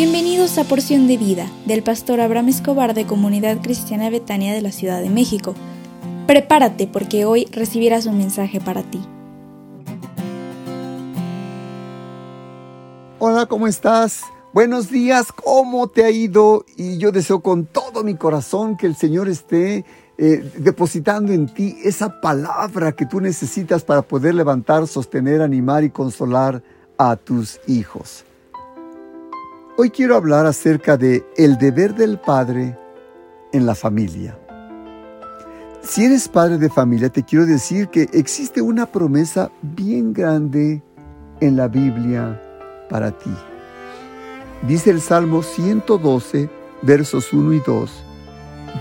Bienvenidos a Porción de Vida del pastor Abraham Escobar de Comunidad Cristiana Betania de la Ciudad de México. Prepárate porque hoy recibirás un mensaje para ti. Hola, ¿cómo estás? Buenos días, ¿cómo te ha ido? Y yo deseo con todo mi corazón que el Señor esté eh, depositando en ti esa palabra que tú necesitas para poder levantar, sostener, animar y consolar a tus hijos. Hoy quiero hablar acerca de el deber del padre en la familia. Si eres padre de familia, te quiero decir que existe una promesa bien grande en la Biblia para ti. Dice el Salmo 112, versos 1 y 2,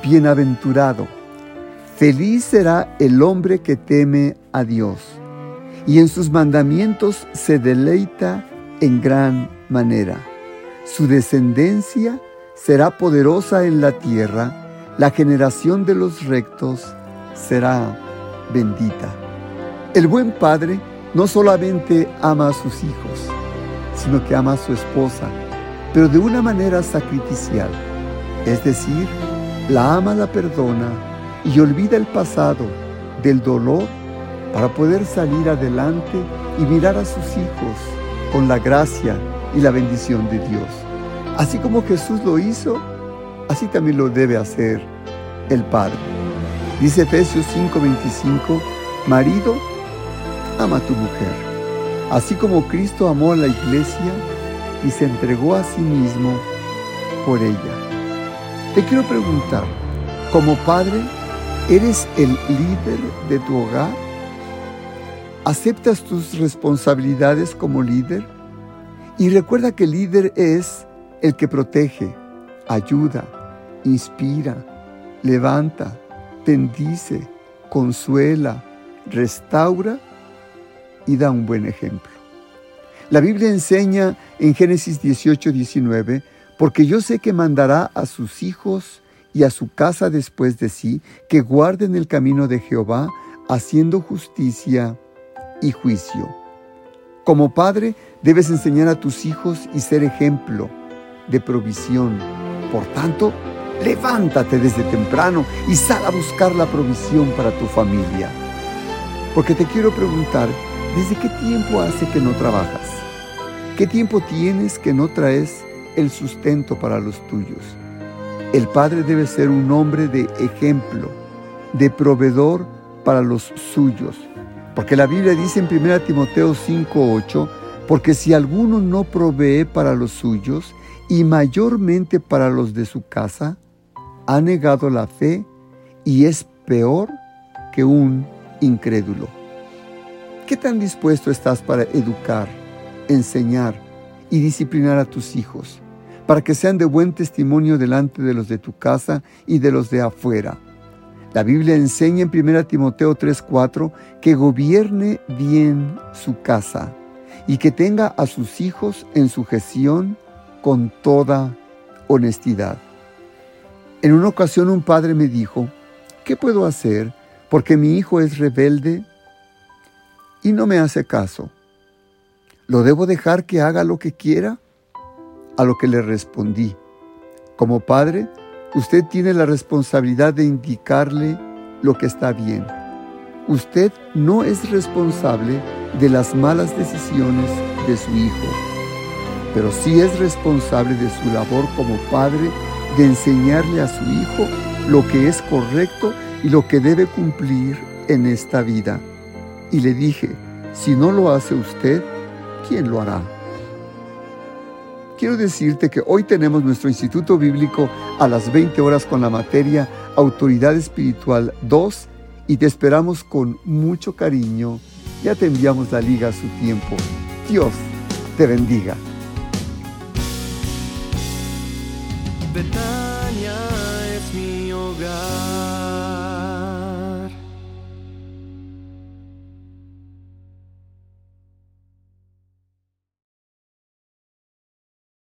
Bienaventurado, feliz será el hombre que teme a Dios, y en sus mandamientos se deleita en gran manera. Su descendencia será poderosa en la tierra, la generación de los rectos será bendita. El buen padre no solamente ama a sus hijos, sino que ama a su esposa, pero de una manera sacrificial. Es decir, la ama, la perdona y olvida el pasado del dolor para poder salir adelante y mirar a sus hijos con la gracia y la bendición de Dios. Así como Jesús lo hizo, así también lo debe hacer el Padre. Dice Efesios 5:25, marido, ama a tu mujer, así como Cristo amó a la iglesia y se entregó a sí mismo por ella. Te quiero preguntar, como padre, ¿eres el líder de tu hogar? ¿Aceptas tus responsabilidades como líder? Y recuerda que el líder es el que protege, ayuda, inspira, levanta, bendice, consuela, restaura y da un buen ejemplo. La Biblia enseña en Génesis 18, 19, porque yo sé que mandará a sus hijos y a su casa después de sí, que guarden el camino de Jehová, haciendo justicia y juicio. Como padre, debes enseñar a tus hijos y ser ejemplo de provisión. Por tanto, levántate desde temprano y sal a buscar la provisión para tu familia. Porque te quiero preguntar, ¿desde qué tiempo hace que no trabajas? ¿Qué tiempo tienes que no traes el sustento para los tuyos? El padre debe ser un hombre de ejemplo, de proveedor para los suyos. Porque la Biblia dice en 1 Timoteo 5:8, porque si alguno no provee para los suyos, y mayormente para los de su casa, ha negado la fe y es peor que un incrédulo. ¿Qué tan dispuesto estás para educar, enseñar y disciplinar a tus hijos, para que sean de buen testimonio delante de los de tu casa y de los de afuera? La Biblia enseña en 1 Timoteo 3:4 que gobierne bien su casa y que tenga a sus hijos en sujeción con toda honestidad. En una ocasión un padre me dijo, ¿qué puedo hacer porque mi hijo es rebelde y no me hace caso? ¿Lo debo dejar que haga lo que quiera? A lo que le respondí, como padre, usted tiene la responsabilidad de indicarle lo que está bien. Usted no es responsable de las malas decisiones de su hijo pero sí es responsable de su labor como padre de enseñarle a su hijo lo que es correcto y lo que debe cumplir en esta vida. Y le dije, si no lo hace usted, ¿quién lo hará? Quiero decirte que hoy tenemos nuestro Instituto Bíblico a las 20 horas con la materia Autoridad Espiritual 2 y te esperamos con mucho cariño. Ya te enviamos la liga a su tiempo. Dios te bendiga.